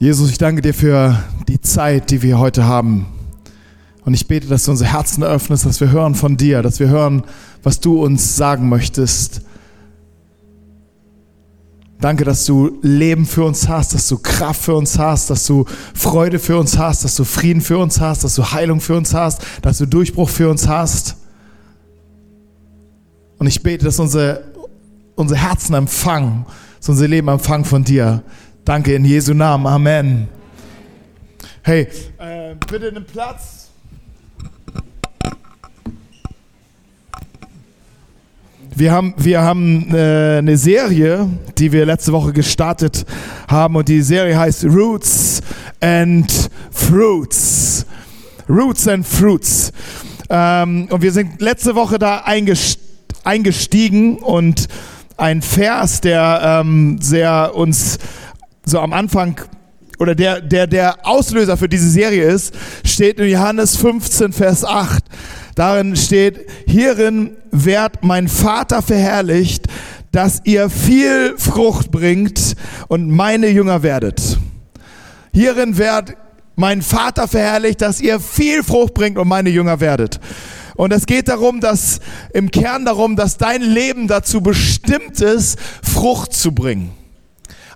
Jesus, ich danke dir für die Zeit, die wir heute haben. Und ich bete, dass du unsere Herzen öffnest, dass wir hören von dir, dass wir hören, was du uns sagen möchtest. Danke, dass du Leben für uns hast, dass du Kraft für uns hast, dass du Freude für uns hast, dass du Frieden für uns hast, dass du Heilung für uns hast, dass du Durchbruch für uns hast. Und ich bete, dass unsere, unsere Herzen empfangen, dass unser Leben empfangen von dir. Danke in Jesu Namen. Amen. Hey, äh, bitte einen Platz. Wir haben, wir haben äh, eine Serie, die wir letzte Woche gestartet haben und die Serie heißt Roots and Fruits. Roots and Fruits. Ähm, und wir sind letzte Woche da eingestiegen und ein Vers, der ähm, sehr uns so am Anfang oder der, der, der Auslöser für diese Serie ist, steht in Johannes 15, Vers 8. Darin steht, hierin wird mein Vater verherrlicht, dass ihr viel Frucht bringt und meine Jünger werdet. Hierin wird mein Vater verherrlicht, dass ihr viel Frucht bringt und meine Jünger werdet. Und es geht darum, dass im Kern darum, dass dein Leben dazu bestimmt ist, Frucht zu bringen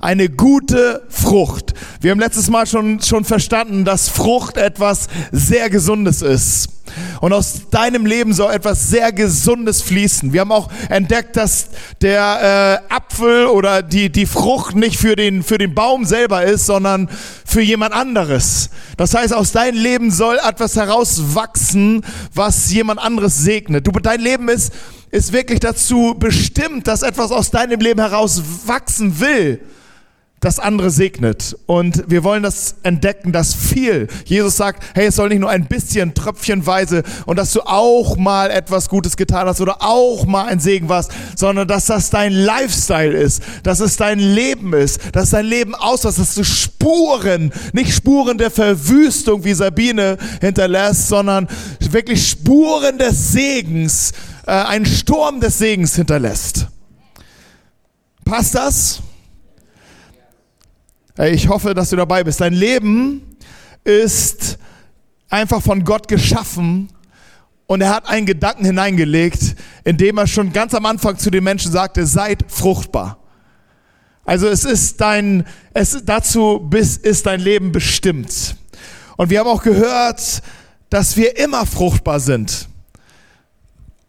eine gute Frucht. Wir haben letztes Mal schon, schon verstanden, dass Frucht etwas sehr Gesundes ist. Und aus deinem Leben soll etwas sehr Gesundes fließen. Wir haben auch entdeckt, dass der äh, Apfel oder die, die Frucht nicht für den, für den Baum selber ist, sondern für jemand anderes. Das heißt, aus deinem Leben soll etwas herauswachsen, was jemand anderes segnet. Du, dein Leben ist, ist wirklich dazu bestimmt, dass etwas aus deinem Leben heraus wachsen will das andere segnet. Und wir wollen das entdecken, dass viel. Jesus sagt, hey, es soll nicht nur ein bisschen tröpfchenweise und dass du auch mal etwas Gutes getan hast oder auch mal ein Segen warst, sondern dass das dein Lifestyle ist, dass es dein Leben ist, dass dein Leben auslässt, dass du Spuren, nicht Spuren der Verwüstung wie Sabine hinterlässt, sondern wirklich Spuren des Segens, äh, einen Sturm des Segens hinterlässt. Passt das? Ich hoffe, dass du dabei bist. Dein Leben ist einfach von Gott geschaffen und er hat einen Gedanken hineingelegt, indem er schon ganz am Anfang zu den Menschen sagte, seid fruchtbar. Also es ist dein, es dazu bis, ist dein Leben bestimmt. Und wir haben auch gehört, dass wir immer fruchtbar sind.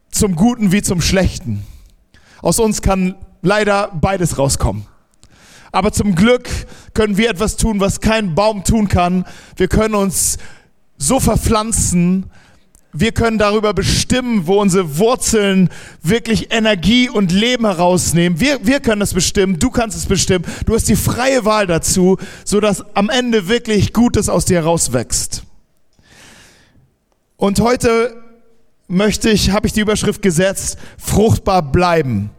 Zum Guten wie zum Schlechten. Aus uns kann leider beides rauskommen. Aber zum Glück können wir etwas tun, was kein Baum tun kann. Wir können uns so verpflanzen, wir können darüber bestimmen, wo unsere Wurzeln wirklich Energie und Leben herausnehmen. Wir, wir können das bestimmen, du kannst es bestimmen. Du hast die freie Wahl dazu, sodass am Ende wirklich Gutes aus dir herauswächst. Und heute möchte ich, habe ich die Überschrift gesetzt, fruchtbar bleiben.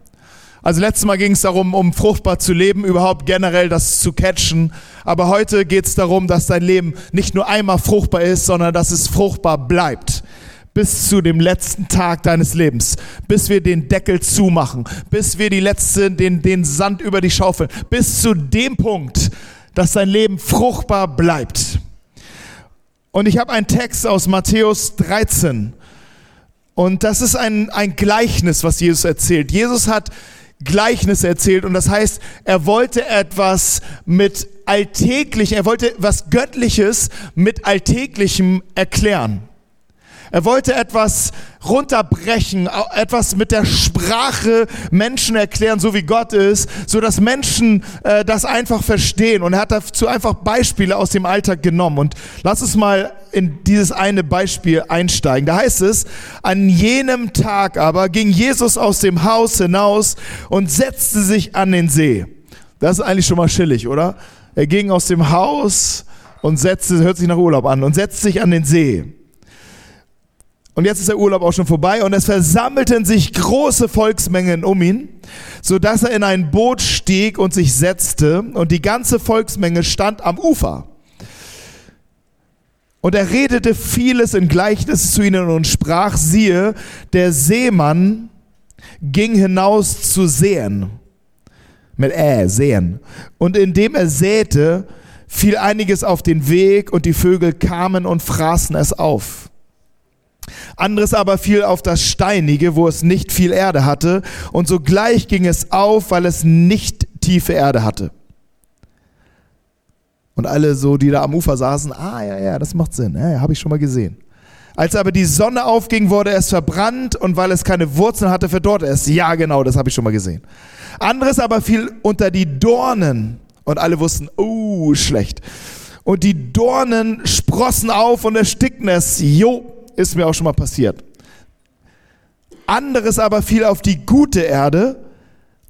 Also letztes Mal ging es darum, um fruchtbar zu leben, überhaupt generell das zu catchen. Aber heute geht es darum, dass dein Leben nicht nur einmal fruchtbar ist, sondern dass es fruchtbar bleibt. Bis zu dem letzten Tag deines Lebens. Bis wir den Deckel zumachen. Bis wir die letzte, den, den Sand über die Schaufel. Bis zu dem Punkt, dass dein Leben fruchtbar bleibt. Und ich habe einen Text aus Matthäus 13. Und das ist ein, ein Gleichnis, was Jesus erzählt. Jesus hat Gleichnis erzählt und das heißt, er wollte etwas mit alltäglich, er wollte was Göttliches mit Alltäglichem erklären. Er wollte etwas runterbrechen, etwas mit der Sprache Menschen erklären, so wie Gott ist, so dass Menschen äh, das einfach verstehen. Und er hat dazu einfach Beispiele aus dem Alltag genommen. Und lass uns mal in dieses eine Beispiel einsteigen. Da heißt es, an jenem Tag aber ging Jesus aus dem Haus hinaus und setzte sich an den See. Das ist eigentlich schon mal chillig, oder? Er ging aus dem Haus und setzte, hört sich nach Urlaub an, und setzte sich an den See. Und jetzt ist der Urlaub auch schon vorbei und es versammelten sich große Volksmengen um ihn, so dass er in ein Boot stieg und sich setzte und die ganze Volksmenge stand am Ufer. Und er redete vieles in Gleichnis zu ihnen und sprach, siehe, der Seemann ging hinaus zu säen. Mit äh, säen. Und indem er säte, fiel einiges auf den Weg und die Vögel kamen und fraßen es auf. Anderes aber fiel auf das Steinige, wo es nicht viel Erde hatte, und sogleich ging es auf, weil es nicht tiefe Erde hatte. Und alle so, die da am Ufer saßen, ah ja, ja, das macht Sinn, ja, ja habe ich schon mal gesehen. Als aber die Sonne aufging, wurde es verbrannt und weil es keine Wurzeln hatte, verdorrte es. Ja, genau, das habe ich schon mal gesehen. Anderes aber fiel unter die Dornen und alle wussten, oh, schlecht. Und die Dornen sprossen auf und erstickten es. Jo, ist mir auch schon mal passiert. Anderes aber fiel auf die gute Erde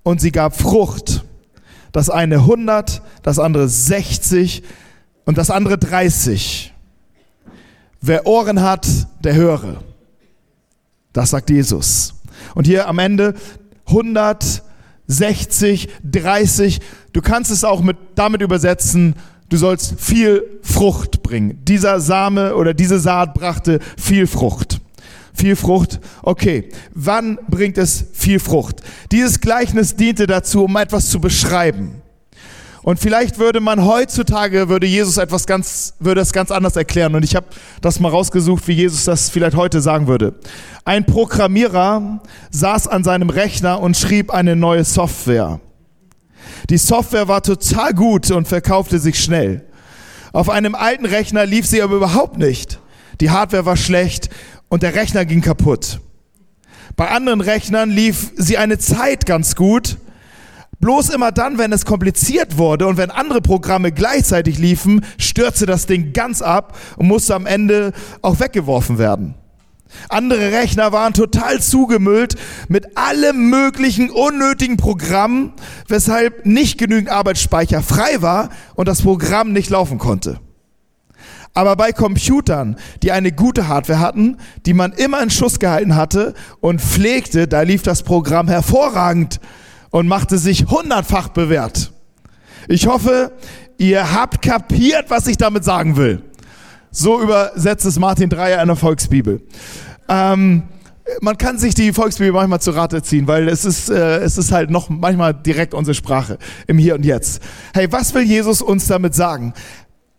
und sie gab Frucht. Das eine 100, das andere 60 und das andere 30. Wer Ohren hat, der höre. Das sagt Jesus. Und hier am Ende 100, 60, 30. Du kannst es auch mit, damit übersetzen, du sollst viel Frucht bringen. Dieser Same oder diese Saat brachte viel Frucht. Viel Frucht. Okay, wann bringt es viel Frucht? Dieses Gleichnis diente dazu, um etwas zu beschreiben. Und vielleicht würde man heutzutage, würde Jesus etwas ganz, würde es ganz anders erklären. Und ich habe das mal rausgesucht, wie Jesus das vielleicht heute sagen würde. Ein Programmierer saß an seinem Rechner und schrieb eine neue Software. Die Software war total gut und verkaufte sich schnell. Auf einem alten Rechner lief sie aber überhaupt nicht. Die Hardware war schlecht und der Rechner ging kaputt. Bei anderen Rechnern lief sie eine Zeit ganz gut, Bloß immer dann, wenn es kompliziert wurde und wenn andere Programme gleichzeitig liefen, stürzte das Ding ganz ab und musste am Ende auch weggeworfen werden. Andere Rechner waren total zugemüllt mit allem möglichen unnötigen Programmen, weshalb nicht genügend Arbeitsspeicher frei war und das Programm nicht laufen konnte. Aber bei Computern, die eine gute Hardware hatten, die man immer in Schuss gehalten hatte und pflegte, da lief das Programm hervorragend und machte sich hundertfach bewährt. Ich hoffe, ihr habt kapiert, was ich damit sagen will. So übersetzt es Martin Dreier in der Volksbibel. Ähm, man kann sich die Volksbibel manchmal zu Rate ziehen, weil es ist, äh, es ist halt noch manchmal direkt unsere Sprache im Hier und Jetzt. Hey, was will Jesus uns damit sagen?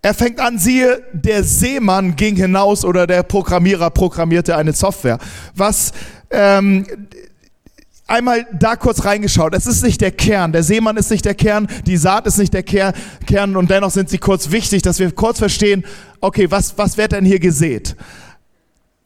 Er fängt an, siehe, der Seemann ging hinaus oder der Programmierer programmierte eine Software. Was ähm, einmal da kurz reingeschaut. Es ist nicht der Kern. Der Seemann ist nicht der Kern. Die Saat ist nicht der Kern. Und dennoch sind sie kurz wichtig, dass wir kurz verstehen, okay, was, was wird denn hier gesät?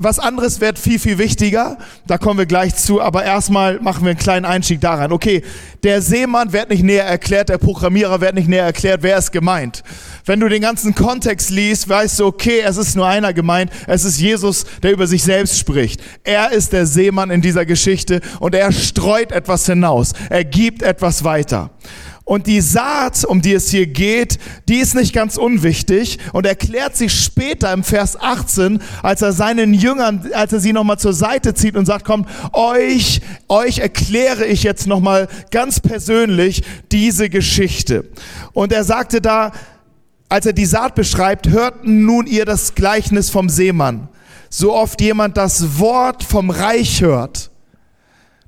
Was anderes wird viel, viel wichtiger. Da kommen wir gleich zu. Aber erstmal machen wir einen kleinen Einstieg daran. Okay, der Seemann wird nicht näher erklärt, der Programmierer wird nicht näher erklärt, wer ist gemeint. Wenn du den ganzen Kontext liest, weißt du, okay, es ist nur einer gemeint. Es ist Jesus, der über sich selbst spricht. Er ist der Seemann in dieser Geschichte und er streut etwas hinaus. Er gibt etwas weiter. Und die Saat, um die es hier geht, die ist nicht ganz unwichtig und erklärt sich später im Vers 18, als er seinen Jüngern, als er sie nochmal zur Seite zieht und sagt, kommt, euch, euch erkläre ich jetzt nochmal ganz persönlich diese Geschichte. Und er sagte da, als er die Saat beschreibt, hört nun ihr das Gleichnis vom Seemann. So oft jemand das Wort vom Reich hört,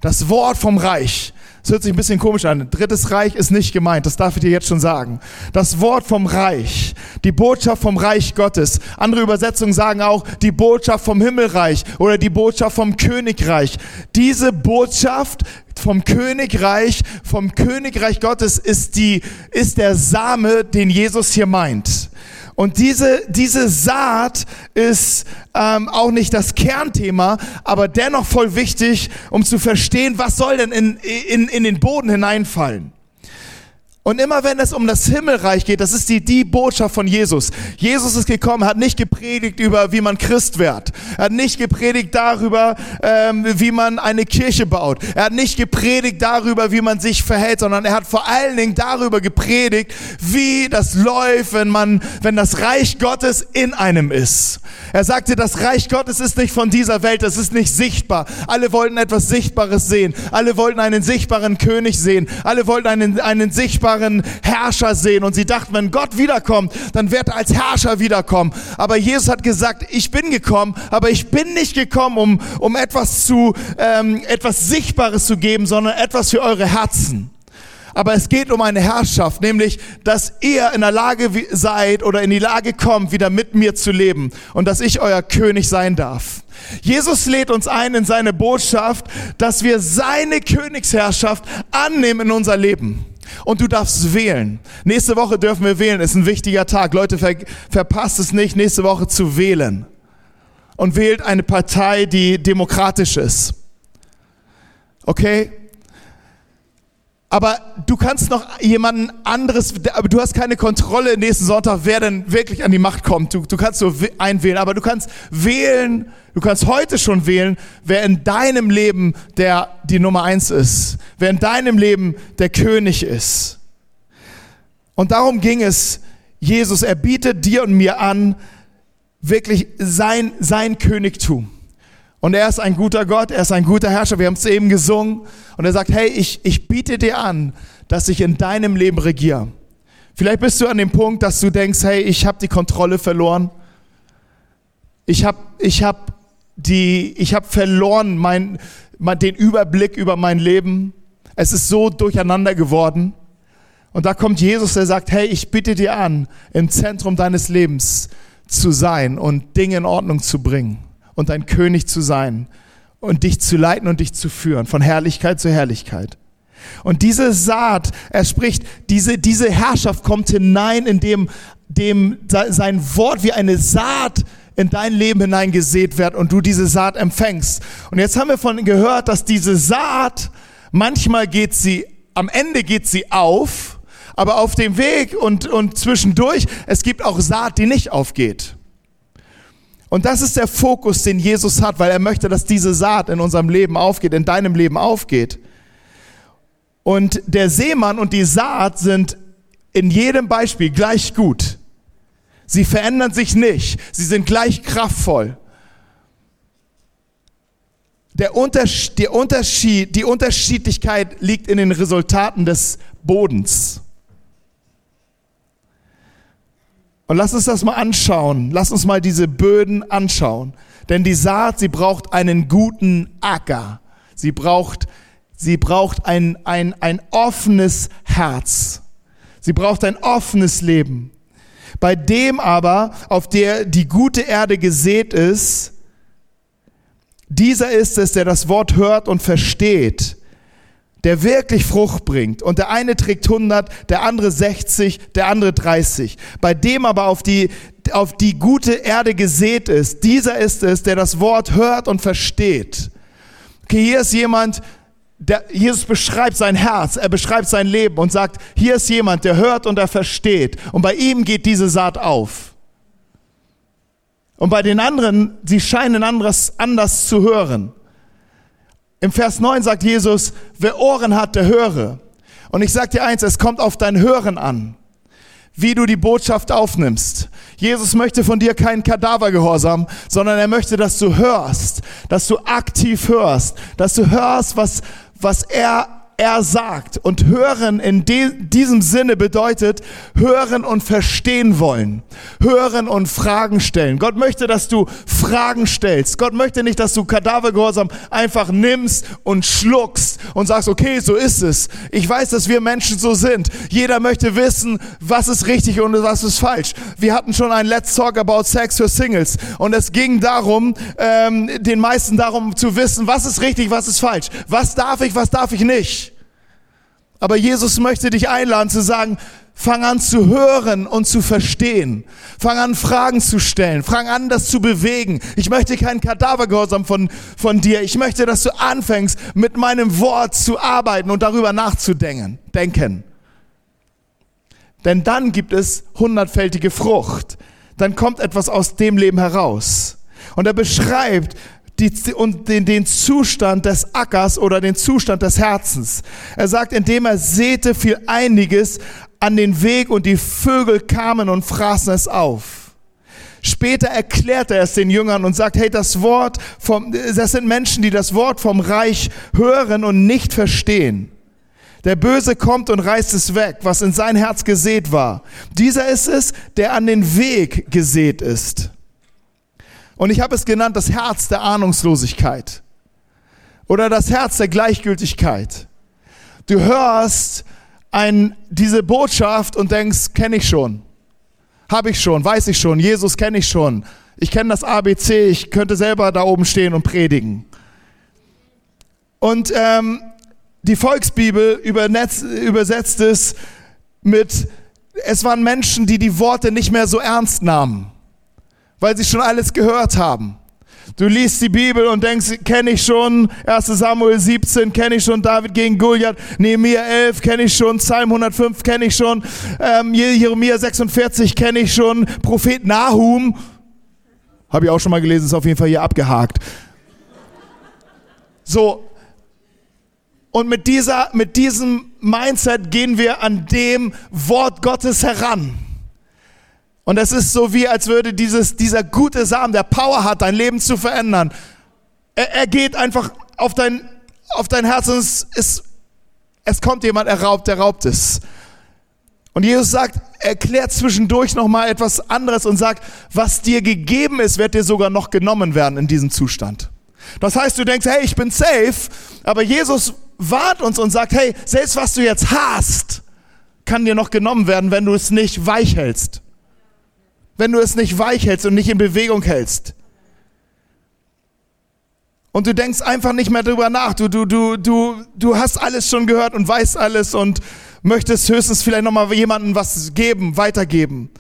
das Wort vom Reich, das hört sich ein bisschen komisch an. Drittes Reich ist nicht gemeint, das darf ich dir jetzt schon sagen. Das Wort vom Reich, die Botschaft vom Reich Gottes. Andere Übersetzungen sagen auch die Botschaft vom Himmelreich oder die Botschaft vom Königreich. Diese Botschaft vom Königreich, vom Königreich Gottes ist die, ist der Same, den Jesus hier meint. Und diese, diese Saat ist ähm, auch nicht das Kernthema, aber dennoch voll wichtig, um zu verstehen, was soll denn in, in, in den Boden hineinfallen. Und immer wenn es um das Himmelreich geht, das ist die, die Botschaft von Jesus. Jesus ist gekommen, hat nicht gepredigt über, wie man Christ wird. Er hat nicht gepredigt darüber, ähm, wie man eine Kirche baut. Er hat nicht gepredigt darüber, wie man sich verhält, sondern er hat vor allen Dingen darüber gepredigt, wie das läuft, wenn man, wenn das Reich Gottes in einem ist. Er sagte, das Reich Gottes ist nicht von dieser Welt, es ist nicht sichtbar. Alle wollten etwas Sichtbares sehen. Alle wollten einen sichtbaren König sehen. Alle wollten einen, einen sichtbaren sichtbaren Herrscher sehen. Und sie dachten, wenn Gott wiederkommt, dann wird er als Herrscher wiederkommen. Aber Jesus hat gesagt, ich bin gekommen, aber ich bin nicht gekommen, um, um etwas zu, ähm, etwas Sichtbares zu geben, sondern etwas für eure Herzen. Aber es geht um eine Herrschaft, nämlich, dass ihr in der Lage seid oder in die Lage kommt, wieder mit mir zu leben und dass ich euer König sein darf. Jesus lädt uns ein in seine Botschaft, dass wir seine Königsherrschaft annehmen in unser Leben. Und du darfst wählen. Nächste Woche dürfen wir wählen. Ist ein wichtiger Tag. Leute, ver verpasst es nicht, nächste Woche zu wählen. Und wählt eine Partei, die demokratisch ist. Okay? Aber du kannst noch jemanden anderes, aber du hast keine Kontrolle nächsten Sonntag, wer denn wirklich an die Macht kommt. Du, du kannst nur einwählen, aber du kannst wählen, du kannst heute schon wählen, wer in deinem Leben der die Nummer eins ist, wer in deinem Leben der König ist. Und darum ging es Jesus. Er bietet dir und mir an, wirklich sein, sein Königtum. Und er ist ein guter Gott, er ist ein guter Herrscher. Wir haben es eben gesungen. Und er sagt, hey, ich, ich biete dir an, dass ich in deinem Leben regiere. Vielleicht bist du an dem Punkt, dass du denkst, hey, ich habe die Kontrolle verloren. Ich habe ich hab die, ich habe verloren mein, mein, den Überblick über mein Leben. Es ist so durcheinander geworden. Und da kommt Jesus, der sagt, hey, ich bitte dir an, im Zentrum deines Lebens zu sein und Dinge in Ordnung zu bringen und dein König zu sein und dich zu leiten und dich zu führen, von Herrlichkeit zu Herrlichkeit. Und diese Saat, er spricht, diese, diese Herrschaft kommt hinein, indem dem sein Wort wie eine Saat in dein Leben hineingesät wird und du diese Saat empfängst. Und jetzt haben wir von gehört, dass diese Saat, manchmal geht sie, am Ende geht sie auf, aber auf dem Weg und, und zwischendurch, es gibt auch Saat, die nicht aufgeht. Und das ist der Fokus, den Jesus hat, weil er möchte, dass diese Saat in unserem Leben aufgeht, in deinem Leben aufgeht. Und der Seemann und die Saat sind in jedem Beispiel gleich gut. Sie verändern sich nicht. Sie sind gleich kraftvoll. Der Unterschied, die Unterschiedlichkeit liegt in den Resultaten des Bodens. Und lass uns das mal anschauen. Lass uns mal diese Böden anschauen. Denn die Saat, sie braucht einen guten Acker. Sie braucht, sie braucht ein, ein, ein offenes Herz. Sie braucht ein offenes Leben. Bei dem aber, auf der die gute Erde gesät ist, dieser ist es, der das Wort hört und versteht der wirklich Frucht bringt. Und der eine trägt 100, der andere 60, der andere 30. Bei dem aber auf die, auf die gute Erde gesät ist, dieser ist es, der das Wort hört und versteht. Okay, hier ist jemand, der, Jesus beschreibt sein Herz, er beschreibt sein Leben und sagt, hier ist jemand, der hört und er versteht. Und bei ihm geht diese Saat auf. Und bei den anderen, sie scheinen anderes, anders zu hören. Im Vers 9 sagt Jesus, wer Ohren hat, der höre. Und ich sage dir eins, es kommt auf dein Hören an, wie du die Botschaft aufnimmst. Jesus möchte von dir keinen Kadavergehorsam, sondern er möchte, dass du hörst, dass du aktiv hörst, dass du hörst, was, was er er sagt. Und hören in diesem Sinne bedeutet hören und verstehen wollen. Hören und Fragen stellen. Gott möchte, dass du Fragen stellst. Gott möchte nicht, dass du Kadavergehorsam einfach nimmst und schluckst und sagst, okay, so ist es. Ich weiß, dass wir Menschen so sind. Jeder möchte wissen, was ist richtig und was ist falsch. Wir hatten schon ein Let's Talk about Sex für Singles und es ging darum, ähm, den meisten darum zu wissen, was ist richtig, was ist falsch. Was darf ich, was darf ich nicht. Aber Jesus möchte dich einladen zu sagen, fang an zu hören und zu verstehen. Fang an Fragen zu stellen. Fang an, das zu bewegen. Ich möchte keinen Kadavergehorsam von, von dir. Ich möchte, dass du anfängst, mit meinem Wort zu arbeiten und darüber nachzudenken. Denken. Denn dann gibt es hundertfältige Frucht. Dann kommt etwas aus dem Leben heraus. Und er beschreibt, die, und den, den Zustand des Ackers oder den Zustand des Herzens. Er sagt, indem er säte, fiel einiges an den Weg und die Vögel kamen und fraßen es auf. Später erklärt er es den Jüngern und sagt, hey, das Wort vom, das sind Menschen, die das Wort vom Reich hören und nicht verstehen. Der Böse kommt und reißt es weg, was in sein Herz gesät war. Dieser ist es, der an den Weg gesät ist. Und ich habe es genannt das Herz der Ahnungslosigkeit oder das Herz der Gleichgültigkeit. Du hörst ein, diese Botschaft und denkst, kenne ich schon, habe ich schon, weiß ich schon, Jesus kenne ich schon, ich kenne das ABC, ich könnte selber da oben stehen und predigen. Und ähm, die Volksbibel übersetzt es mit, es waren Menschen, die die Worte nicht mehr so ernst nahmen, weil sie schon alles gehört haben. Du liest die Bibel und denkst, kenne ich schon, 1 Samuel 17 kenne ich schon, David gegen Goliath, Nehemiah 11 kenne ich schon, Psalm 105 kenne ich schon, ähm, Jeremia 46 kenne ich schon, Prophet Nahum, habe ich auch schon mal gelesen, ist auf jeden Fall hier abgehakt. So, und mit, dieser, mit diesem Mindset gehen wir an dem Wort Gottes heran. Und es ist so wie, als würde dieses, dieser gute Samen, der Power hat, dein Leben zu verändern. Er, er geht einfach auf dein, auf dein Herz und es, ist, es kommt jemand, er raubt, der raubt es. Und Jesus sagt, erklärt zwischendurch nochmal etwas anderes und sagt, was dir gegeben ist, wird dir sogar noch genommen werden in diesem Zustand. Das heißt, du denkst, hey, ich bin safe, aber Jesus warnt uns und sagt, hey, selbst was du jetzt hast, kann dir noch genommen werden, wenn du es nicht weich hältst. Wenn du es nicht weich hältst und nicht in Bewegung hältst. Und du denkst einfach nicht mehr drüber nach. Du, du, du, du, du hast alles schon gehört und weißt alles und möchtest höchstens vielleicht nochmal jemandem was geben, weitergeben.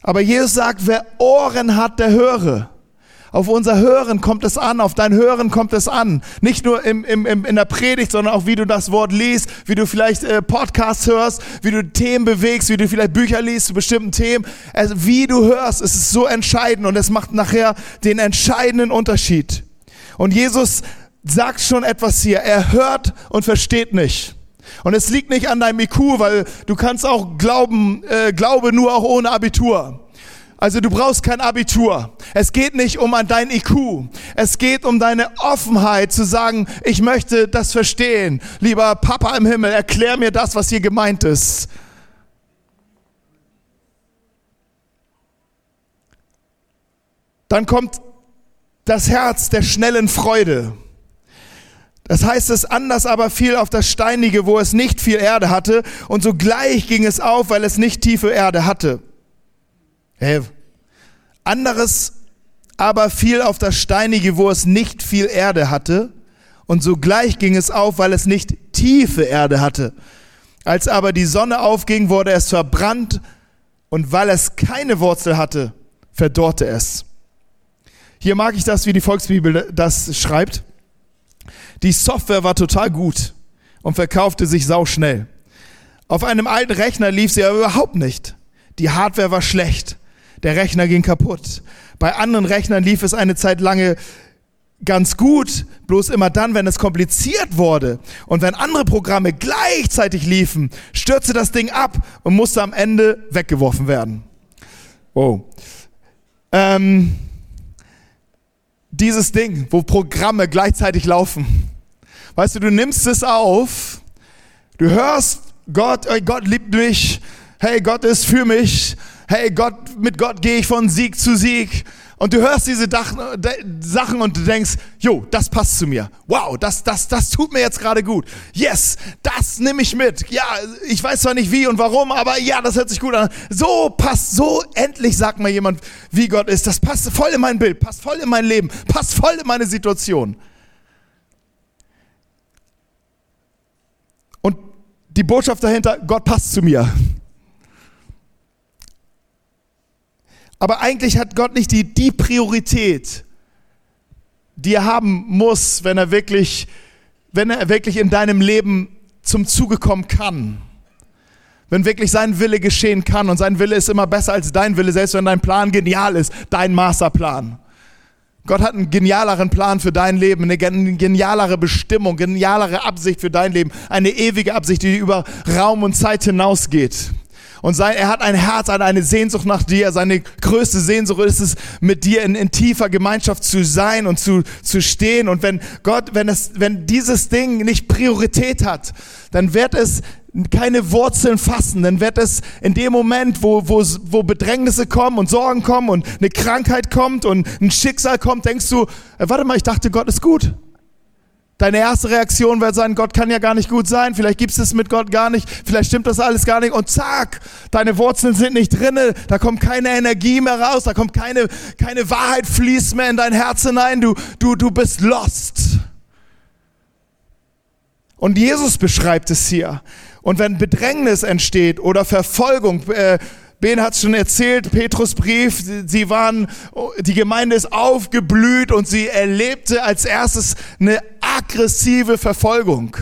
Aber Jesus sagt, wer Ohren hat, der höre. Auf unser Hören kommt es an, auf dein Hören kommt es an. Nicht nur im, im, im, in der Predigt, sondern auch wie du das Wort liest, wie du vielleicht äh, Podcasts hörst, wie du Themen bewegst, wie du vielleicht Bücher liest zu bestimmten Themen. Also wie du hörst, es ist so entscheidend und es macht nachher den entscheidenden Unterschied. Und Jesus sagt schon etwas hier. Er hört und versteht nicht. Und es liegt nicht an deinem IQ, weil du kannst auch glauben, äh, glaube nur auch ohne Abitur. Also du brauchst kein Abitur. Es geht nicht um an dein IQ. Es geht um deine Offenheit zu sagen, ich möchte das verstehen. Lieber Papa im Himmel, erklär mir das, was hier gemeint ist. Dann kommt das Herz der schnellen Freude. Das heißt es anders aber fiel auf das Steinige, wo es nicht viel Erde hatte, und sogleich ging es auf, weil es nicht tiefe Erde hatte. Anderes aber fiel auf das Steinige, wo es nicht viel Erde hatte, und sogleich ging es auf, weil es nicht tiefe Erde hatte. Als aber die Sonne aufging, wurde es verbrannt, und weil es keine Wurzel hatte, verdorrte es. Hier mag ich das, wie die Volksbibel das schreibt. Die Software war total gut und verkaufte sich sauschnell. Auf einem alten Rechner lief sie aber überhaupt nicht. Die Hardware war schlecht. Der Rechner ging kaputt. Bei anderen Rechnern lief es eine Zeit lange ganz gut, bloß immer dann, wenn es kompliziert wurde und wenn andere Programme gleichzeitig liefen, stürzte das Ding ab und musste am Ende weggeworfen werden. Wow. Ähm, dieses Ding, wo Programme gleichzeitig laufen. Weißt du, du nimmst es auf, du hörst Gott, Gott liebt mich, hey, Gott ist für mich, hey, Gott, mit Gott gehe ich von Sieg zu Sieg. Und du hörst diese Sachen und du denkst, jo, das passt zu mir. Wow, das, das, das tut mir jetzt gerade gut. Yes, das nehme ich mit. Ja, ich weiß zwar nicht wie und warum, aber ja, das hört sich gut an. So passt, so endlich sagt mal jemand, wie Gott ist. Das passt voll in mein Bild, passt voll in mein Leben, passt voll in meine Situation. Und die Botschaft dahinter, Gott passt zu mir. Aber eigentlich hat Gott nicht die, die Priorität, die er haben muss, wenn er wirklich, wenn er wirklich in deinem Leben zum Zuge kommen kann. Wenn wirklich sein Wille geschehen kann und sein Wille ist immer besser als dein Wille, selbst wenn dein Plan genial ist, dein Masterplan. Gott hat einen genialeren Plan für dein Leben, eine genialere Bestimmung, genialere Absicht für dein Leben, eine ewige Absicht, die über Raum und Zeit hinausgeht. Und sein, er hat ein Herz, eine Sehnsucht nach dir. Seine größte Sehnsucht ist es, mit dir in, in tiefer Gemeinschaft zu sein und zu, zu stehen. Und wenn Gott, wenn es, wenn dieses Ding nicht Priorität hat, dann wird es keine Wurzeln fassen, dann wird es in dem Moment, wo, wo, wo Bedrängnisse kommen und Sorgen kommen und eine Krankheit kommt und ein Schicksal kommt, denkst du, äh, warte mal, ich dachte, Gott ist gut. Deine erste Reaktion wird sein, Gott kann ja gar nicht gut sein, vielleicht gibt es mit Gott gar nicht, vielleicht stimmt das alles gar nicht. Und zack, deine Wurzeln sind nicht drinne, da kommt keine Energie mehr raus, da kommt keine, keine Wahrheit fließt mehr in dein Herz hinein, du, du, du bist lost. Und Jesus beschreibt es hier. Und wenn Bedrängnis entsteht oder Verfolgung, äh, Ben hat es schon erzählt, Petrus Brief, sie waren, die Gemeinde ist aufgeblüht und sie erlebte als erstes eine aggressive Verfolgung.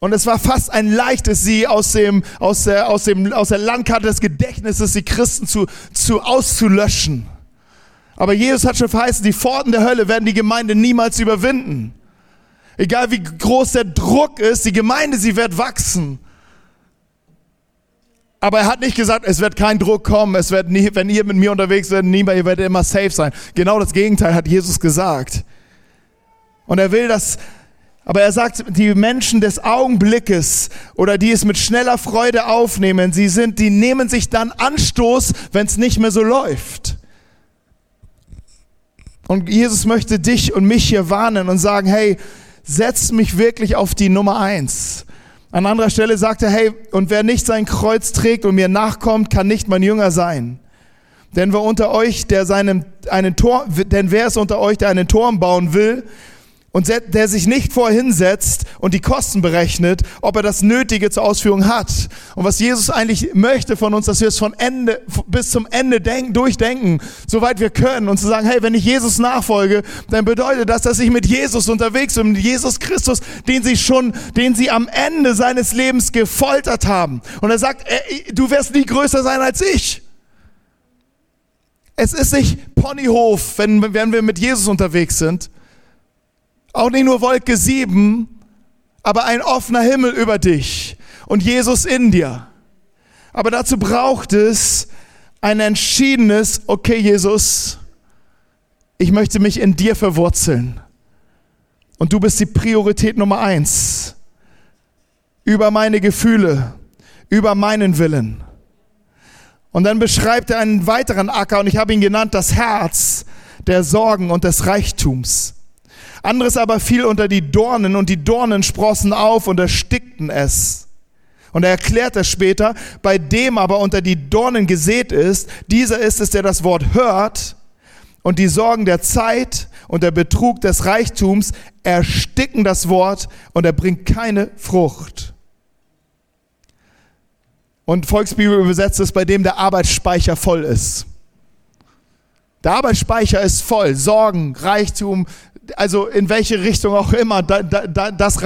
Und es war fast ein leichtes, sie aus dem, aus der, aus dem, aus der Landkarte des Gedächtnisses, die Christen zu, zu auszulöschen. Aber Jesus hat schon verheißen, die Pforten der Hölle werden die Gemeinde niemals überwinden. Egal wie groß der Druck ist, die Gemeinde, sie wird wachsen. Aber er hat nicht gesagt, es wird kein Druck kommen, es wird nie, wenn ihr mit mir unterwegs seid, niemand, ihr werdet immer safe sein. Genau das Gegenteil hat Jesus gesagt. Und er will das, aber er sagt, die Menschen des Augenblickes oder die es mit schneller Freude aufnehmen, sie sind, die nehmen sich dann Anstoß, wenn es nicht mehr so läuft. Und Jesus möchte dich und mich hier warnen und sagen, hey, setz mich wirklich auf die Nummer eins. An anderer Stelle sagt er, hey, und wer nicht sein Kreuz trägt und mir nachkommt, kann nicht mein Jünger sein. Denn wer unter euch, der seinen, einen Tor, denn wer ist unter euch, der einen Turm bauen will, und der sich nicht vorhinsetzt und die Kosten berechnet, ob er das Nötige zur Ausführung hat. Und was Jesus eigentlich möchte von uns, dass wir es von Ende bis zum Ende denken, durchdenken, soweit wir können und zu sagen, hey, wenn ich Jesus nachfolge, dann bedeutet das, dass ich mit Jesus unterwegs bin, mit Jesus Christus, den sie schon, den sie am Ende seines Lebens gefoltert haben. Und er sagt, ey, du wirst nie größer sein als ich. Es ist nicht Ponyhof, wenn, wenn wir mit Jesus unterwegs sind, auch nicht nur Wolke 7, aber ein offener Himmel über dich und Jesus in dir. Aber dazu braucht es ein entschiedenes, okay Jesus, ich möchte mich in dir verwurzeln. Und du bist die Priorität Nummer eins. Über meine Gefühle, über meinen Willen. Und dann beschreibt er einen weiteren Acker und ich habe ihn genannt das Herz der Sorgen und des Reichtums. Anderes aber fiel unter die Dornen und die Dornen sprossen auf und erstickten es. Und er erklärt es später, bei dem aber unter die Dornen gesät ist, dieser ist es, der das Wort hört und die Sorgen der Zeit und der Betrug des Reichtums ersticken das Wort und er bringt keine Frucht. Und Volksbibel übersetzt es, bei dem der Arbeitsspeicher voll ist. Der Arbeitsspeicher ist voll. Sorgen, Reichtum, also in welche Richtung auch immer da, da, das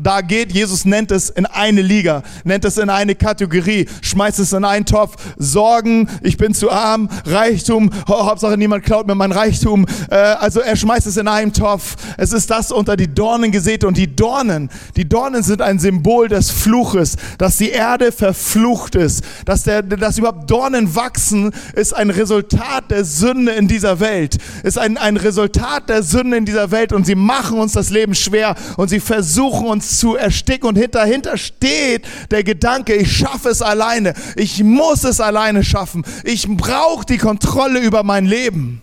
da geht, Jesus nennt es in eine Liga, nennt es in eine Kategorie, schmeißt es in einen Topf. Sorgen, ich bin zu arm, Reichtum, Hauptsache niemand klaut mir mein Reichtum. Äh, also er schmeißt es in einen Topf. Es ist das unter die Dornen gesät und die Dornen, die Dornen sind ein Symbol des Fluches, dass die Erde verflucht ist, dass, der, dass überhaupt Dornen wachsen, ist ein Resultat der Sünde in dieser Welt, ist ein, ein Resultat der Sünde in dieser Welt und sie machen uns das Leben schwer und sie versuchen uns zu ersticken und dahinter steht der Gedanke, ich schaffe es alleine, ich muss es alleine schaffen, ich brauche die Kontrolle über mein Leben.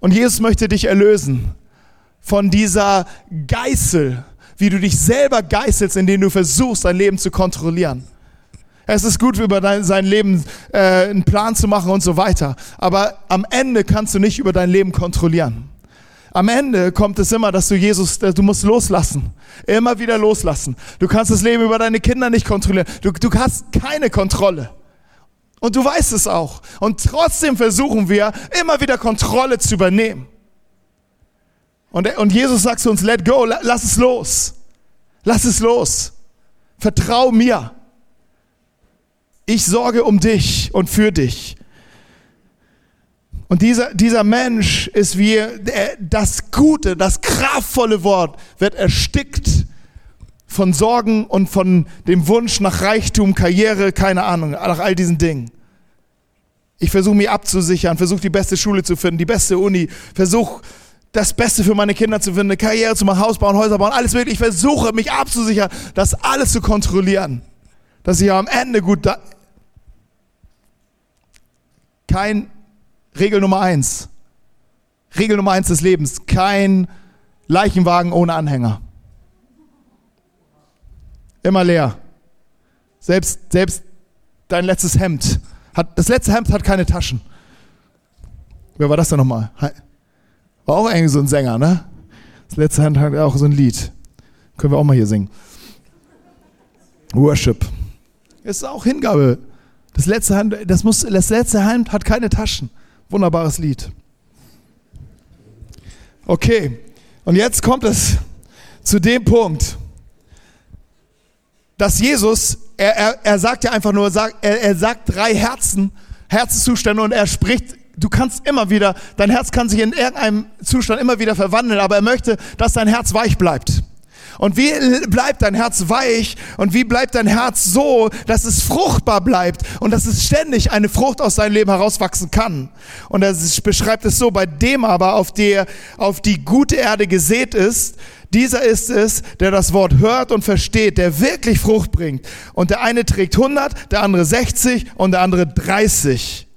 Und Jesus möchte dich erlösen von dieser Geißel, wie du dich selber geißelst, indem du versuchst, dein Leben zu kontrollieren. Es ist gut, über dein, sein Leben äh, einen Plan zu machen und so weiter. Aber am Ende kannst du nicht über dein Leben kontrollieren. Am Ende kommt es immer, dass du Jesus, du musst loslassen. Immer wieder loslassen. Du kannst das Leben über deine Kinder nicht kontrollieren. Du, du hast keine Kontrolle. Und du weißt es auch. Und trotzdem versuchen wir, immer wieder Kontrolle zu übernehmen. Und, und Jesus sagt zu uns, let go, lass es los. Lass es los. Vertrau mir. Ich sorge um dich und für dich. Und dieser, dieser Mensch ist wie das gute, das kraftvolle Wort wird erstickt von Sorgen und von dem Wunsch nach Reichtum, Karriere, keine Ahnung, nach all diesen Dingen. Ich versuche mich abzusichern, versuche die beste Schule zu finden, die beste Uni, versuche das Beste für meine Kinder zu finden, eine Karriere zu machen, Haus bauen, Häuser bauen, alles mögliche. Ich versuche mich abzusichern, das alles zu kontrollieren, dass ich am Ende gut da. Kein Regel Nummer eins. Regel Nummer eins des Lebens, kein Leichenwagen ohne Anhänger. Immer leer. Selbst, selbst dein letztes Hemd hat, das letzte Hemd hat keine Taschen. Wer war das denn nochmal? War auch irgendwie so ein Sänger, ne? Das letzte Hemd hat auch so ein Lied. Können wir auch mal hier singen. Worship. Ist auch Hingabe. Das letzte Hemd, das, muss, das letzte Hemd hat keine Taschen. Wunderbares Lied. Okay, und jetzt kommt es zu dem Punkt, dass Jesus, er, er, er sagt ja einfach nur, er, er sagt drei Herzen, Herzenszustände und er spricht, du kannst immer wieder, dein Herz kann sich in irgendeinem Zustand immer wieder verwandeln, aber er möchte, dass dein Herz weich bleibt. Und wie bleibt dein Herz weich und wie bleibt dein Herz so, dass es fruchtbar bleibt und dass es ständig eine Frucht aus deinem Leben herauswachsen kann. Und er beschreibt es so, bei dem aber, auf der auf die gute Erde gesät ist, dieser ist es, der das Wort hört und versteht, der wirklich Frucht bringt. Und der eine trägt 100, der andere 60 und der andere 30.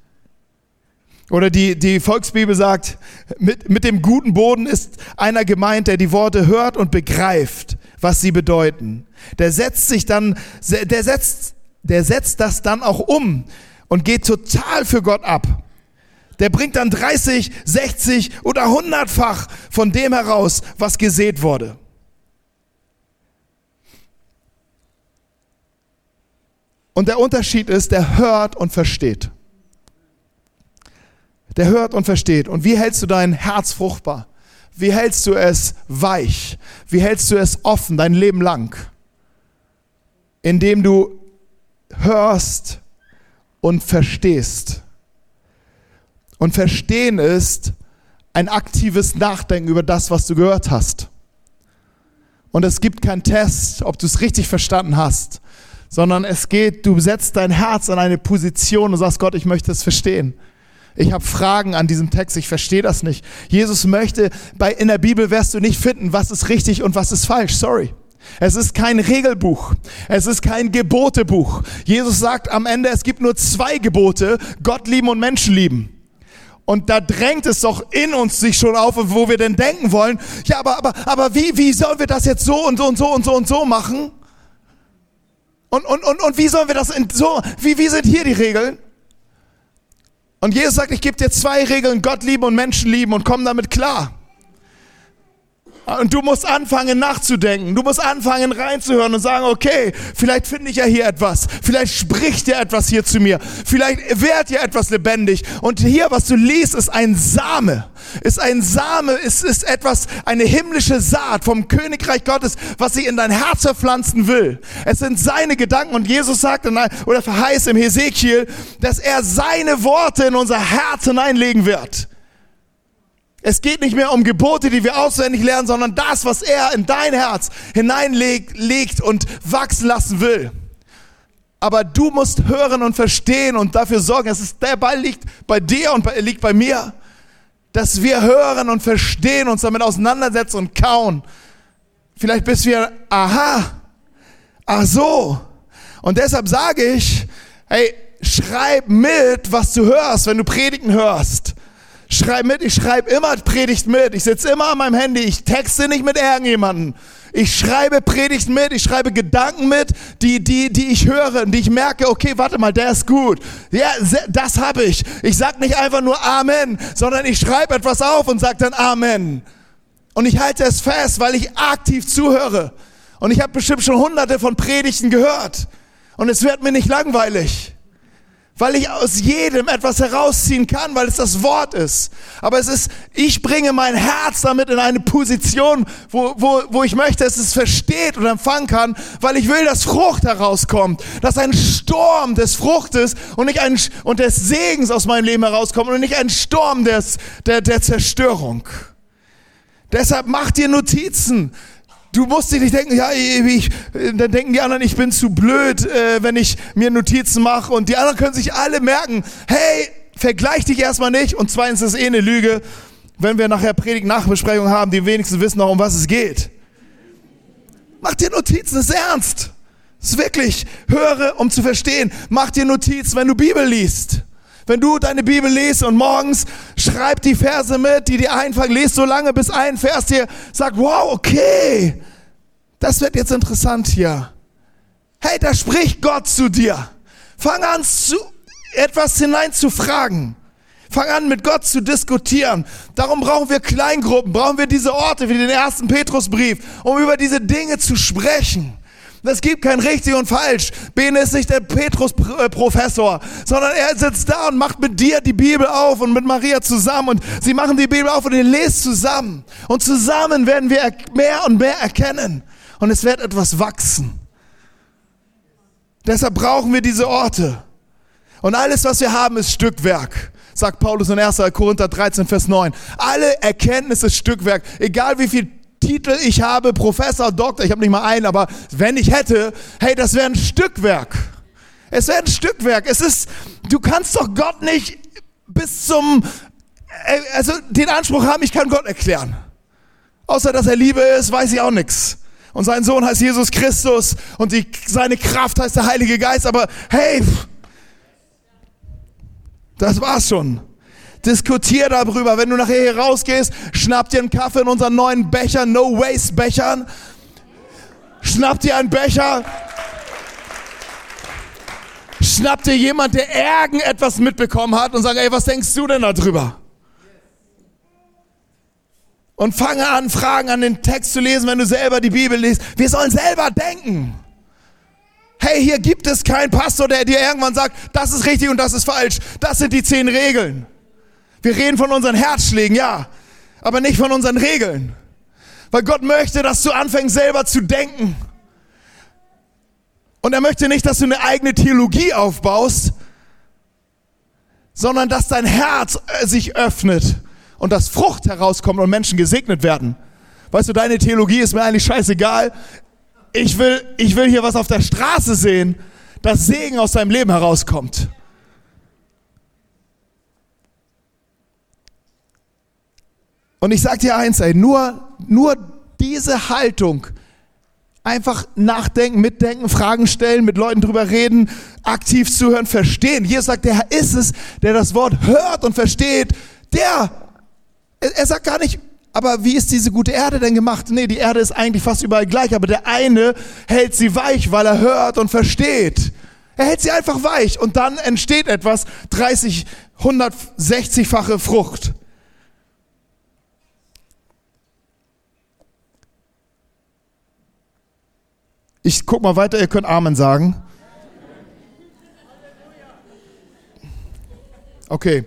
Oder die, die Volksbibel sagt, mit, mit dem guten Boden ist einer gemeint, der die Worte hört und begreift, was sie bedeuten. Der setzt sich dann, der setzt, der setzt das dann auch um und geht total für Gott ab. Der bringt dann 30, 60 oder 100-fach von dem heraus, was gesät wurde. Und der Unterschied ist, der hört und versteht der hört und versteht. Und wie hältst du dein Herz fruchtbar? Wie hältst du es weich? Wie hältst du es offen dein Leben lang? Indem du hörst und verstehst. Und verstehen ist ein aktives Nachdenken über das, was du gehört hast. Und es gibt keinen Test, ob du es richtig verstanden hast, sondern es geht, du setzt dein Herz an eine Position und sagst, Gott, ich möchte es verstehen. Ich habe Fragen an diesem Text, ich verstehe das nicht. Jesus möchte, bei, in der Bibel wirst du nicht finden, was ist richtig und was ist falsch. Sorry. Es ist kein Regelbuch. Es ist kein Gebotebuch. Jesus sagt am Ende, es gibt nur zwei Gebote, Gott lieben und Menschen lieben. Und da drängt es doch in uns sich schon auf, wo wir denn denken wollen, ja, aber, aber, aber wie, wie sollen wir das jetzt so und so und so und so und so machen? Und, und, und, und wie sollen wir das in so, wie, wie sind hier die Regeln? Und Jesus sagt, ich gebe dir zwei Regeln, Gott lieben und Menschen lieben und komm damit klar. Und du musst anfangen nachzudenken. Du musst anfangen reinzuhören und sagen, okay, vielleicht finde ich ja hier etwas. Vielleicht spricht ja etwas hier zu mir. Vielleicht wird ja etwas lebendig. Und hier, was du liest, ist ein Same. Ist ein Same, ist, ist etwas, eine himmlische Saat vom Königreich Gottes, was sich in dein Herz verpflanzen will. Es sind seine Gedanken. Und Jesus sagt, oder verheißt im Hesekiel, dass er seine Worte in unser Herz hineinlegen wird. Es geht nicht mehr um Gebote, die wir auswendig lernen, sondern das, was er in dein Herz hineinlegt legt und wachsen lassen will. Aber du musst hören und verstehen und dafür sorgen, es ist, der Ball liegt bei dir und er liegt bei mir, dass wir hören und verstehen, uns damit auseinandersetzen und kauen. Vielleicht bist wir, aha, ach so. Und deshalb sage ich, hey, schreib mit, was du hörst, wenn du Predigen hörst. Schreib mit, ich schreibe immer Predigt mit. Ich sitze immer an meinem Handy, ich texte nicht mit irgendjemandem. Ich schreibe Predigt mit, ich schreibe Gedanken mit, die, die, die ich höre, die ich merke, okay, warte mal, der ist gut. Ja, das habe ich. Ich sag nicht einfach nur Amen, sondern ich schreibe etwas auf und sage dann Amen. Und ich halte es fest, weil ich aktiv zuhöre. Und ich habe bestimmt schon hunderte von Predigten gehört. Und es wird mir nicht langweilig weil ich aus jedem etwas herausziehen kann, weil es das Wort ist. Aber es ist, ich bringe mein Herz damit in eine Position, wo, wo, wo ich möchte, dass es versteht und empfangen kann, weil ich will, dass Frucht herauskommt, dass ein Sturm des Fruchtes und nicht ein, und des Segens aus meinem Leben herauskommt und nicht ein Sturm des, der, der Zerstörung. Deshalb mach dir Notizen. Du musst dir nicht denken, ja, ich, dann denken die anderen, ich bin zu blöd, äh, wenn ich mir Notizen mache. Und die anderen können sich alle merken, hey, vergleich dich erstmal nicht. Und zweitens ist eh eine Lüge, wenn wir nachher Predigt-Nachbesprechung haben, die wenigsten wissen noch, um was es geht. Mach dir Notizen, das ist ernst. Das ist wirklich, höre, um zu verstehen. Mach dir Notizen, wenn du Bibel liest. Wenn du deine Bibel liest und morgens schreib die Verse mit, die dir einfallen, lest so lange, bis ein Vers dir sagt, wow, okay, das wird jetzt interessant hier. Hey, da spricht Gott zu dir. Fang an, zu, etwas hinein zu fragen. Fang an, mit Gott zu diskutieren. Darum brauchen wir Kleingruppen, brauchen wir diese Orte wie den ersten Petrusbrief, um über diese Dinge zu sprechen. Es gibt kein richtig und falsch. Bene ist nicht der Petrus-Professor, sondern er sitzt da und macht mit dir die Bibel auf und mit Maria zusammen und sie machen die Bibel auf und ihr lest zusammen. Und zusammen werden wir mehr und mehr erkennen und es wird etwas wachsen. Deshalb brauchen wir diese Orte. Und alles, was wir haben, ist Stückwerk sagt Paulus in 1. Korinther 13, Vers 9. Alle Erkenntnis ist Stückwerk. Egal wie viel Titel ich habe, Professor, Doktor, ich habe nicht mal einen, aber wenn ich hätte, hey, das wäre ein Stückwerk. Es wäre ein Stückwerk. Es ist, du kannst doch Gott nicht bis zum, äh, also den Anspruch haben, ich kann Gott erklären. Außer dass er Liebe ist, weiß ich auch nichts. Und sein Sohn heißt Jesus Christus und die, seine Kraft heißt der Heilige Geist. Aber hey, das war's schon. Diskutier darüber. Wenn du nachher hier rausgehst, schnapp dir einen Kaffee in unseren neuen Becher, No Waste Bechern. Schnapp dir einen Becher. Schnapp dir jemand, der irgendetwas mitbekommen hat und sag, ey, was denkst du denn darüber? Und fange an, Fragen an den Text zu lesen, wenn du selber die Bibel liest. Wir sollen selber denken. Hey, hier gibt es keinen Pastor, der dir irgendwann sagt, das ist richtig und das ist falsch. Das sind die zehn Regeln. Wir reden von unseren Herzschlägen, ja, aber nicht von unseren Regeln. Weil Gott möchte, dass du anfängst selber zu denken. Und er möchte nicht, dass du eine eigene Theologie aufbaust, sondern dass dein Herz äh, sich öffnet und dass Frucht herauskommt und Menschen gesegnet werden. Weißt du, deine Theologie ist mir eigentlich scheißegal. Ich will, ich will hier was auf der Straße sehen, dass Segen aus deinem Leben herauskommt. Und ich sage dir eins, ey, nur, nur diese Haltung, einfach nachdenken, mitdenken, Fragen stellen, mit Leuten drüber reden, aktiv zuhören, verstehen. Jesus sagt, der Herr ist es, der das Wort hört und versteht. Der, er sagt gar nicht, aber wie ist diese gute Erde denn gemacht? Nee, die Erde ist eigentlich fast überall gleich, aber der eine hält sie weich, weil er hört und versteht. Er hält sie einfach weich und dann entsteht etwas, 30, 160-fache Frucht. Ich guck mal weiter, ihr könnt Amen sagen. Okay.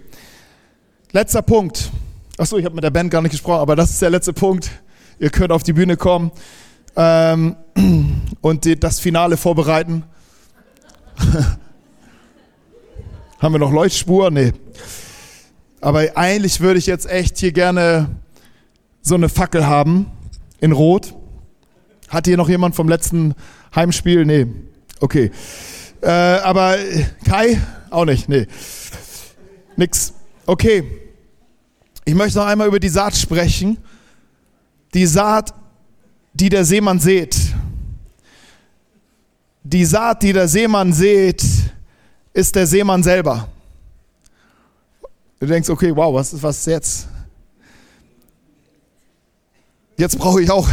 Letzter Punkt. Achso, ich habe mit der Band gar nicht gesprochen, aber das ist der letzte Punkt. Ihr könnt auf die Bühne kommen ähm, und das Finale vorbereiten. Haben wir noch Leuchtspur? Nee. Aber eigentlich würde ich jetzt echt hier gerne so eine Fackel haben in Rot. Hat hier noch jemand vom letzten Heimspiel? Nee. Okay. Äh, aber Kai? Auch nicht. Nee. Nix. Okay. Ich möchte noch einmal über die Saat sprechen. Die Saat, die der Seemann sät. Die Saat, die der Seemann sät, ist der Seemann selber. Du denkst, okay, wow, was ist was jetzt? Jetzt brauche ich auch,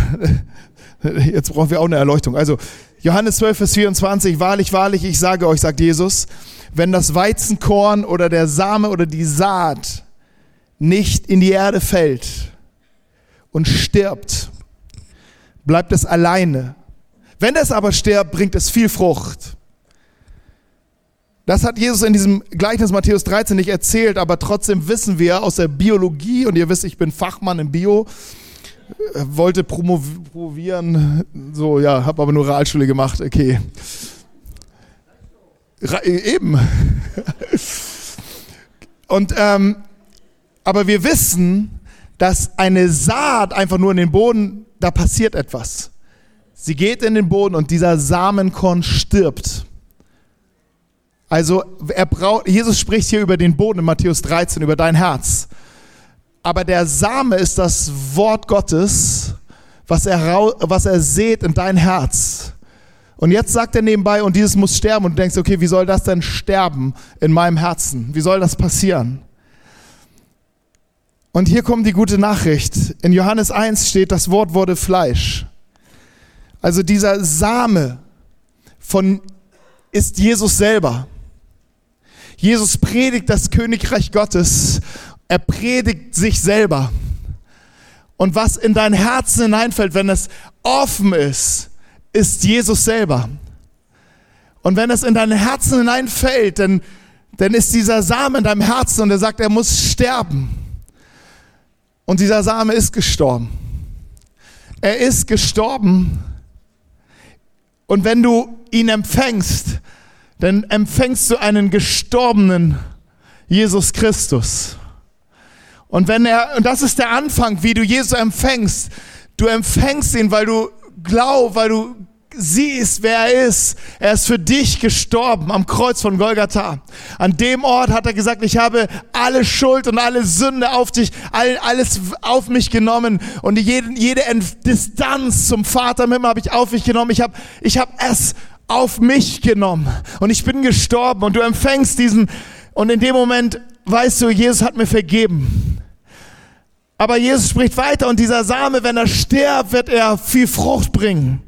jetzt brauchen wir auch eine Erleuchtung. Also, Johannes 12, Vers 24, wahrlich, wahrlich, ich sage euch, sagt Jesus, wenn das Weizenkorn oder der Same oder die Saat nicht in die Erde fällt und stirbt, bleibt es alleine. Wenn es aber stirbt, bringt es viel Frucht. Das hat Jesus in diesem Gleichnis Matthäus 13 nicht erzählt, aber trotzdem wissen wir aus der Biologie, und ihr wisst, ich bin Fachmann im Bio, wollte promovieren, so, ja, habe aber nur Realschule gemacht, okay. Eben. Und ähm, aber wir wissen, dass eine Saat einfach nur in den Boden, da passiert etwas. Sie geht in den Boden und dieser Samenkorn stirbt. Also er braucht, Jesus spricht hier über den Boden in Matthäus 13, über dein Herz. Aber der Same ist das Wort Gottes, was er, was er sät in dein Herz. Und jetzt sagt er nebenbei, und dieses muss sterben. Und du denkst, okay, wie soll das denn sterben in meinem Herzen? Wie soll das passieren? Und hier kommt die gute Nachricht. In Johannes 1 steht, das Wort wurde Fleisch. Also dieser Same von ist Jesus selber. Jesus predigt das Königreich Gottes. Er predigt sich selber. Und was in dein Herzen hineinfällt, wenn es offen ist, ist Jesus selber. Und wenn es in dein Herzen hineinfällt, dann, dann ist dieser Same in deinem Herzen und er sagt, er muss sterben. Und dieser Same ist gestorben. Er ist gestorben. Und wenn du ihn empfängst, dann empfängst du einen gestorbenen Jesus Christus. Und wenn er, und das ist der Anfang, wie du Jesus empfängst. Du empfängst ihn, weil du glaubst, weil du siehst, wer er ist. Er ist für dich gestorben am Kreuz von Golgatha. An dem Ort hat er gesagt, ich habe alle Schuld und alle Sünde auf dich, alles auf mich genommen und jede, jede Distanz zum Vater im Himmel habe ich auf mich genommen. Ich habe, ich habe es auf mich genommen und ich bin gestorben und du empfängst diesen und in dem Moment weißt du, Jesus hat mir vergeben. Aber Jesus spricht weiter und dieser Same, wenn er stirbt, wird er viel Frucht bringen.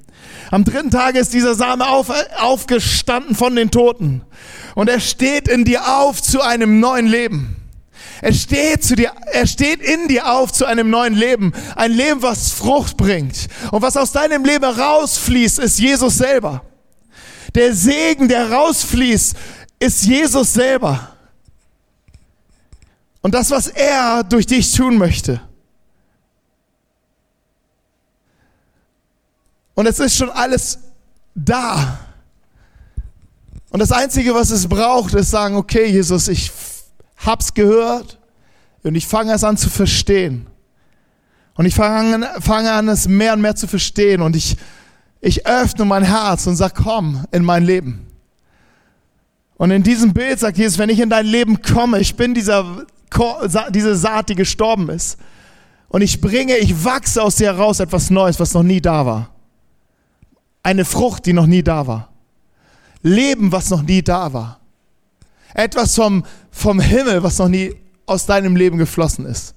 Am dritten Tag ist dieser Same auf, aufgestanden von den Toten. Und er steht in dir auf zu einem neuen Leben. Er steht zu dir, er steht in dir auf zu einem neuen Leben. Ein Leben, was Frucht bringt. Und was aus deinem Leben rausfließt, ist Jesus selber. Der Segen, der rausfließt, ist Jesus selber. Und das, was er durch dich tun möchte. Und es ist schon alles da. Und das Einzige, was es braucht, ist sagen, okay, Jesus, ich hab's gehört und ich fange es an zu verstehen. Und ich fange, fange an, es mehr und mehr zu verstehen und ich, ich öffne mein Herz und sag, komm in mein Leben. Und in diesem Bild sagt Jesus, wenn ich in dein Leben komme, ich bin dieser, diese Saat, die gestorben ist. Und ich bringe, ich wachse aus dir heraus etwas Neues, was noch nie da war. Eine Frucht, die noch nie da war. Leben, was noch nie da war. Etwas vom, vom Himmel, was noch nie aus deinem Leben geflossen ist.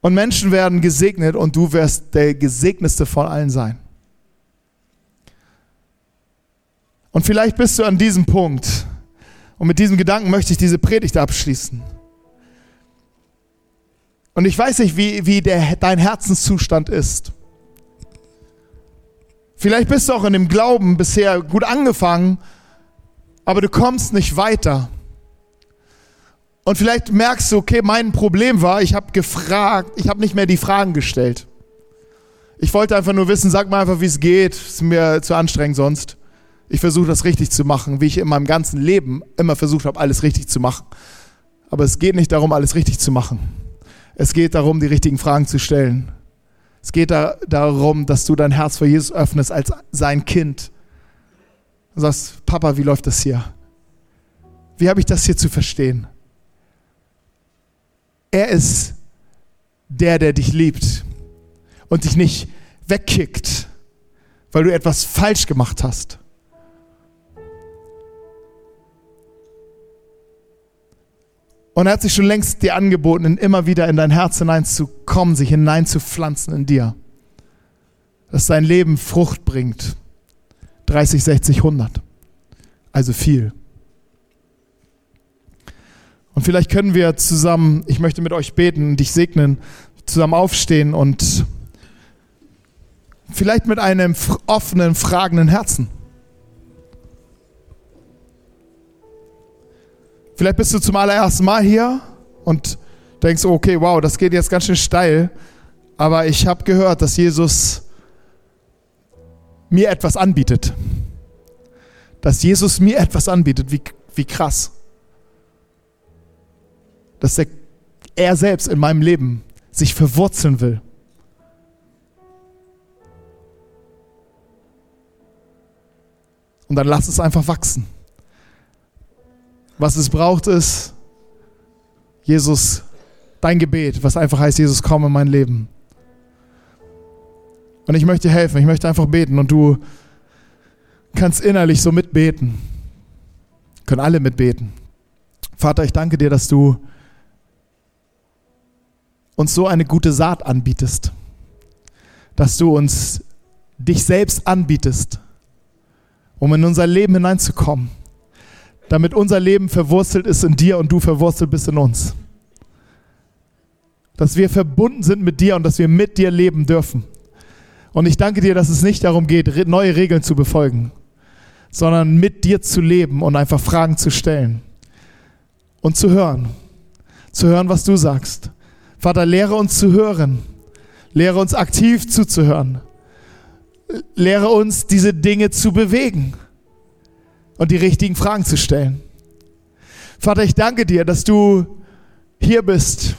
Und Menschen werden gesegnet und du wirst der gesegnetste von allen sein. Und vielleicht bist du an diesem Punkt. Und mit diesem Gedanken möchte ich diese Predigt abschließen. Und ich weiß nicht, wie, wie der, dein Herzenszustand ist. Vielleicht bist du auch in dem Glauben bisher gut angefangen, aber du kommst nicht weiter. Und vielleicht merkst du, okay, mein Problem war, ich habe gefragt, ich habe nicht mehr die Fragen gestellt. Ich wollte einfach nur wissen, sag mal einfach, wie es geht. Ist mir zu anstrengend sonst. Ich versuche das richtig zu machen, wie ich in meinem ganzen Leben immer versucht habe, alles richtig zu machen. Aber es geht nicht darum, alles richtig zu machen. Es geht darum, die richtigen Fragen zu stellen. Es geht da, darum, dass du dein Herz für Jesus öffnest als sein Kind. Du sagst, Papa, wie läuft das hier? Wie habe ich das hier zu verstehen? Er ist der, der dich liebt und dich nicht wegkickt, weil du etwas falsch gemacht hast. Und er hat sich schon längst dir angeboten, immer wieder in dein Herz hineinzukommen, sich hineinzupflanzen in dir. Dass dein Leben Frucht bringt. 30, 60, 100. Also viel. Und vielleicht können wir zusammen, ich möchte mit euch beten, dich segnen, zusammen aufstehen und vielleicht mit einem offenen, fragenden Herzen. Vielleicht bist du zum allerersten Mal hier und denkst, okay, wow, das geht jetzt ganz schön steil. Aber ich habe gehört, dass Jesus mir etwas anbietet. Dass Jesus mir etwas anbietet. Wie, wie krass. Dass er, er selbst in meinem Leben sich verwurzeln will. Und dann lass es einfach wachsen. Was es braucht ist, Jesus, dein Gebet, was einfach heißt, Jesus, komm in mein Leben. Und ich möchte dir helfen, ich möchte einfach beten und du kannst innerlich so mitbeten. Können alle mitbeten. Vater, ich danke dir, dass du uns so eine gute Saat anbietest, dass du uns dich selbst anbietest, um in unser Leben hineinzukommen, damit unser Leben verwurzelt ist in dir und du verwurzelt bist in uns. Dass wir verbunden sind mit dir und dass wir mit dir leben dürfen. Und ich danke dir, dass es nicht darum geht, neue Regeln zu befolgen, sondern mit dir zu leben und einfach Fragen zu stellen und zu hören. Zu hören, was du sagst. Vater, lehre uns zu hören. Lehre uns aktiv zuzuhören. Lehre uns, diese Dinge zu bewegen und die richtigen Fragen zu stellen. Vater, ich danke dir, dass du hier bist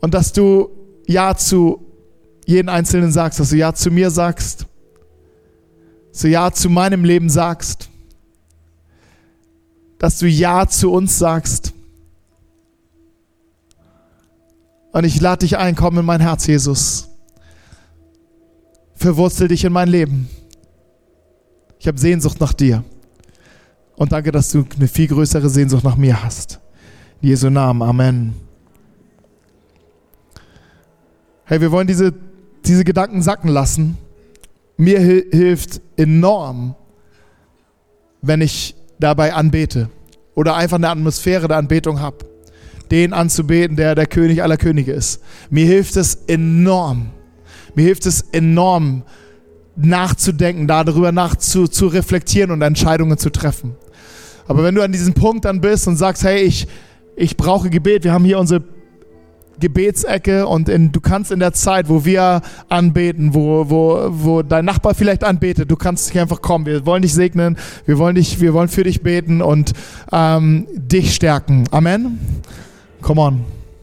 und dass du Ja zu jeden Einzelnen sagst, dass du Ja zu mir sagst, dass du Ja zu meinem Leben sagst, dass du Ja zu uns sagst. Und ich lade dich ein, komm in mein Herz, Jesus. Verwurzel dich in mein Leben. Ich habe Sehnsucht nach dir. Und danke, dass du eine viel größere Sehnsucht nach mir hast. In Jesu Namen. Amen. Hey, wir wollen diese, diese Gedanken sacken lassen mir hilft enorm, wenn ich dabei anbete oder einfach eine Atmosphäre der Anbetung habe. Den anzubeten, der der König aller Könige ist. Mir hilft es enorm. Mir hilft es enorm, nachzudenken, darüber nach zu, und Entscheidungen zu treffen. Aber wenn du an diesem Punkt dann bist und sagst, hey, ich, ich brauche Gebet, wir haben hier unsere Gebetsecke und in, du kannst in der Zeit, wo wir anbeten, wo, wo, wo dein Nachbar vielleicht anbetet, du kannst hier einfach kommen. Wir wollen dich segnen, wir wollen, dich, wir wollen für dich beten und ähm, dich stärken. Amen. Come on.